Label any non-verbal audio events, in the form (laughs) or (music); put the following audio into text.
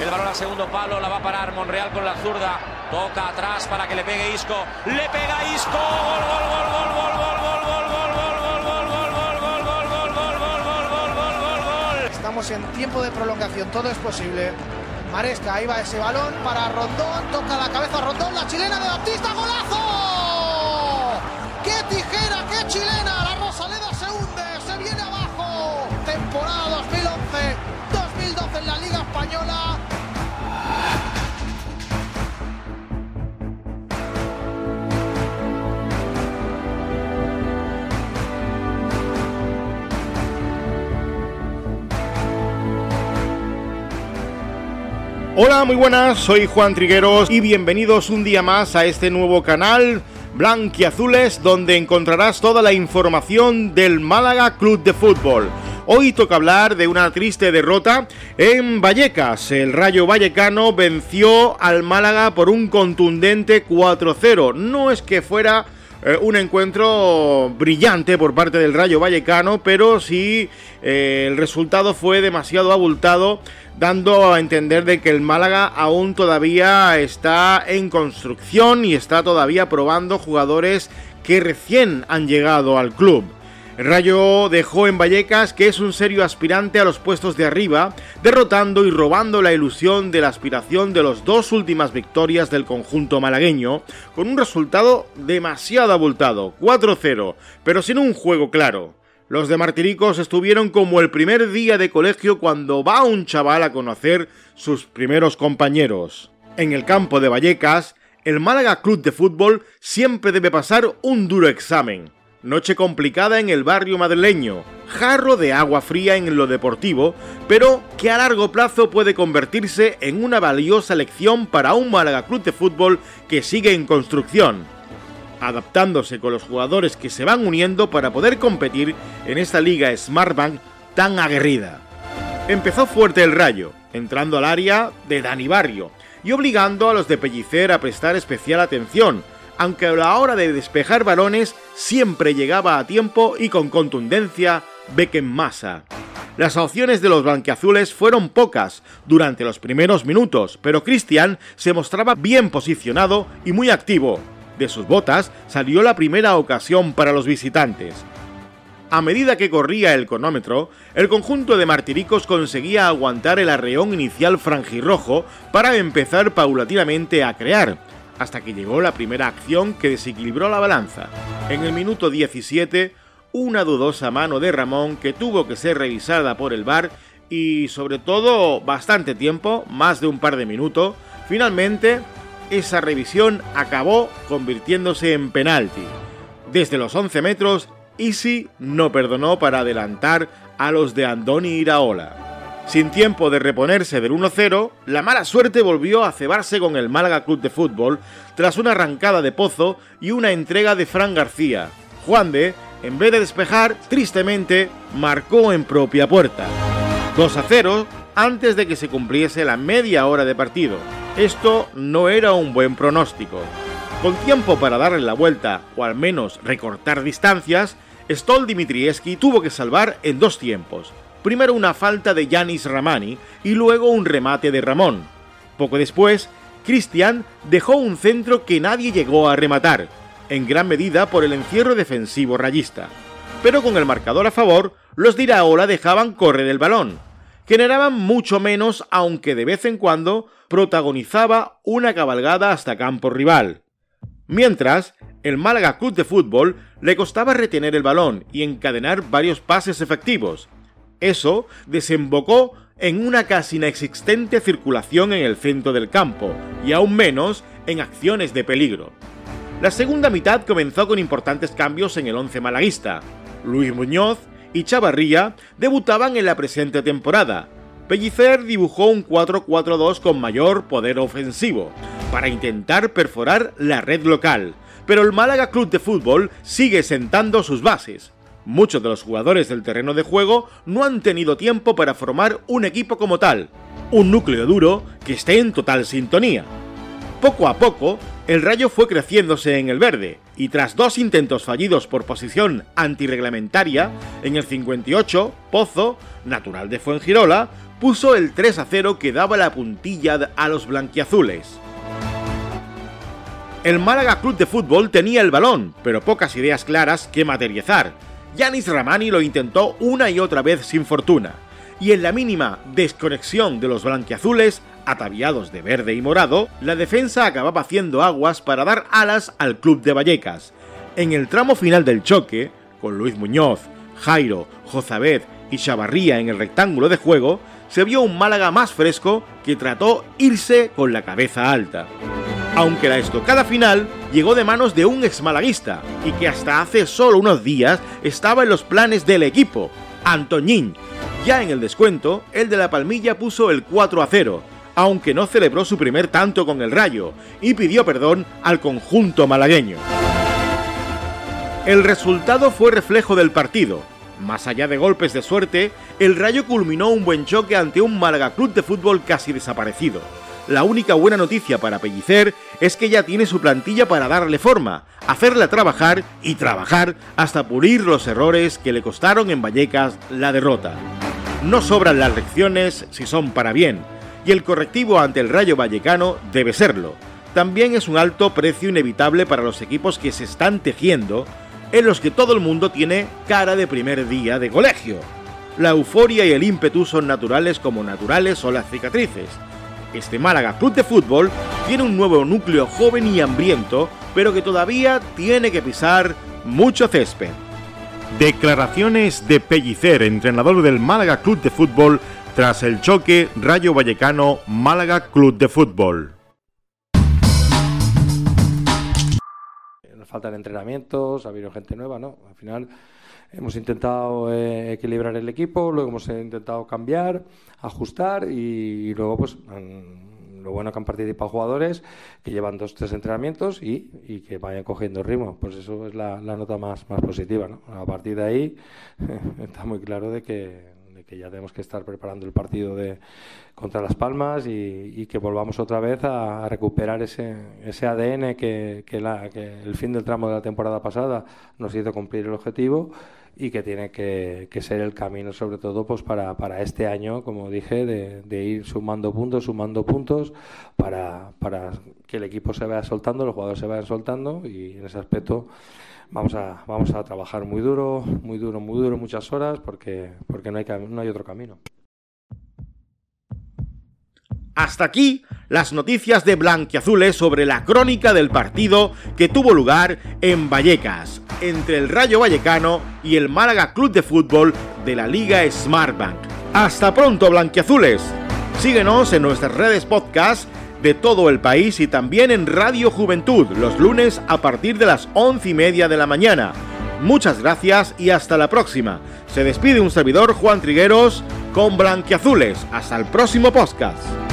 El balón al segundo palo, la va a parar Monreal con la zurda. Toca atrás para que le pegue Isco. Le pega Isco. Gol, gol, gol, gol, gol, gol, gol, gol, gol, Estamos en tiempo de prolongación, todo es posible. Maresca, ahí va ese balón para Rondón, toca la cabeza Rondón, la chilena de Baptista, golazo. ¡Qué tijera, qué chilena! La Rosaleda se hunde, se viene abajo. Temporada 2011-2012 Hola, muy buenas, soy Juan Trigueros y bienvenidos un día más a este nuevo canal Blanquiazules donde encontrarás toda la información del Málaga Club de Fútbol. Hoy toca hablar de una triste derrota en Vallecas. El Rayo Vallecano venció al Málaga por un contundente 4-0. No es que fuera eh, un encuentro brillante por parte del Rayo Vallecano, pero sí eh, el resultado fue demasiado abultado dando a entender de que el Málaga aún todavía está en construcción y está todavía probando jugadores que recién han llegado al club. Rayo dejó en Vallecas que es un serio aspirante a los puestos de arriba, derrotando y robando la ilusión de la aspiración de las dos últimas victorias del conjunto malagueño, con un resultado demasiado abultado, 4-0, pero sin un juego claro. Los de Martiricos estuvieron como el primer día de colegio cuando va un chaval a conocer sus primeros compañeros. En el campo de Vallecas, el Málaga Club de Fútbol siempre debe pasar un duro examen. Noche complicada en el barrio madrileño, jarro de agua fría en lo deportivo, pero que a largo plazo puede convertirse en una valiosa lección para un Málaga Club de Fútbol que sigue en construcción adaptándose con los jugadores que se van uniendo para poder competir en esta liga Smartbank tan aguerrida. Empezó fuerte el rayo, entrando al área de Dani Barrio y obligando a los de Pellicer a prestar especial atención, aunque a la hora de despejar balones siempre llegaba a tiempo y con contundencia Massa. Las opciones de los blanqueazules fueron pocas durante los primeros minutos, pero Cristian se mostraba bien posicionado y muy activo, de sus botas salió la primera ocasión para los visitantes. A medida que corría el cronómetro, el conjunto de martiricos conseguía aguantar el arreón inicial franjirrojo para empezar paulatinamente a crear, hasta que llegó la primera acción que desequilibró la balanza. En el minuto 17, una dudosa mano de Ramón que tuvo que ser revisada por el VAR y sobre todo bastante tiempo, más de un par de minutos, finalmente esa revisión acabó convirtiéndose en penalti. Desde los 11 metros, Easy no perdonó para adelantar a los de Andoni Iraola. Sin tiempo de reponerse del 1-0, la mala suerte volvió a cebarse con el Málaga Club de Fútbol tras una arrancada de Pozo y una entrega de Fran García. Juan de, en vez de despejar, tristemente marcó en propia puerta. 2 0 antes de que se cumpliese la media hora de partido. Esto no era un buen pronóstico. Con tiempo para darle la vuelta o al menos recortar distancias, Stol Dimitrievski tuvo que salvar en dos tiempos. Primero una falta de Yanis Ramani y luego un remate de Ramón. Poco después, Cristian dejó un centro que nadie llegó a rematar, en gran medida por el encierro defensivo rayista. Pero con el marcador a favor, los de Iraola dejaban correr el balón, generaban mucho menos aunque de vez en cuando protagonizaba una cabalgada hasta campo rival. Mientras, el Málaga Club de Fútbol le costaba retener el balón y encadenar varios pases efectivos. Eso desembocó en una casi inexistente circulación en el centro del campo y aún menos en acciones de peligro. La segunda mitad comenzó con importantes cambios en el once malaguista. Luis Muñoz y Chavarría debutaban en la presente temporada. Pellicer dibujó un 4-4-2 con mayor poder ofensivo, para intentar perforar la red local, pero el Málaga Club de Fútbol sigue sentando sus bases. Muchos de los jugadores del terreno de juego no han tenido tiempo para formar un equipo como tal, un núcleo duro que esté en total sintonía. Poco a poco, el Rayo fue creciéndose en el verde, y tras dos intentos fallidos por posición antirreglamentaria, en el 58, Pozo, natural de Fuengirola, puso el 3 a 0 que daba la puntilla a los blanquiazules. El Málaga Club de Fútbol tenía el balón, pero pocas ideas claras que materializar. Yanis Ramani lo intentó una y otra vez sin fortuna, y en la mínima desconexión de los blanquiazules, ataviados de verde y morado, la defensa acababa haciendo aguas para dar alas al club de Vallecas. En el tramo final del choque, con Luis Muñoz, Jairo, Jozabed y Chavarría en el rectángulo de juego, se vio un Málaga más fresco que trató irse con la cabeza alta. Aunque la estocada final llegó de manos de un exmalaguista y que hasta hace solo unos días estaba en los planes del equipo, Antoñín. Ya en el descuento, el de la Palmilla puso el 4 a 0, aunque no celebró su primer tanto con el Rayo y pidió perdón al conjunto malagueño. El resultado fue reflejo del partido, más allá de golpes de suerte, el Rayo culminó un buen choque ante un Málaga Club de Fútbol casi desaparecido. La única buena noticia para Pellicer es que ya tiene su plantilla para darle forma, hacerla trabajar y trabajar hasta pulir los errores que le costaron en Vallecas la derrota. No sobran las lecciones si son para bien, y el correctivo ante el Rayo Vallecano debe serlo. También es un alto precio inevitable para los equipos que se están tejiendo en los que todo el mundo tiene cara de primer día de colegio. La euforia y el ímpetu son naturales como naturales son las cicatrices. Este Málaga Club de Fútbol tiene un nuevo núcleo joven y hambriento, pero que todavía tiene que pisar mucho césped. Declaraciones de Pellicer, entrenador del Málaga Club de Fútbol, tras el choque Rayo Vallecano Málaga Club de Fútbol. faltan entrenamientos, ha habido gente nueva, ¿no? Al final hemos intentado eh, equilibrar el equipo, luego hemos intentado cambiar, ajustar y, luego pues lo bueno que han participado jugadores que llevan dos, tres entrenamientos y, que vayan cogiendo ritmo. Pues eso es la, nota más, más positiva, ¿no? A partir de ahí (laughs) está muy claro de que que ya tenemos que estar preparando el partido de contra Las Palmas y, que volvamos otra vez a, recuperar ese, ese ADN que, la, que, el fin del tramo de la temporada pasada nos hizo cumplir el objetivo y que tiene que, ser el camino sobre todo pues para, para este año, como dije, de, de, ir sumando puntos, sumando puntos para, para que el equipo se vaya soltando, los jugadores se vayan soltando y en ese aspecto vamos a, vamos a trabajar muy duro, muy duro, muy duro, muchas horas, porque, porque no, hay, no hay otro camino. Hasta aquí las noticias de Blanquiazules sobre la crónica del partido que tuvo lugar en Vallecas, entre el Rayo Vallecano y el Málaga Club de Fútbol de la Liga Smartbank. Hasta pronto, Blanquiazules. Síguenos en nuestras redes podcast de todo el país y también en Radio Juventud los lunes a partir de las once y media de la mañana. Muchas gracias y hasta la próxima. Se despide un servidor Juan Trigueros con Blanquiazules. Hasta el próximo podcast.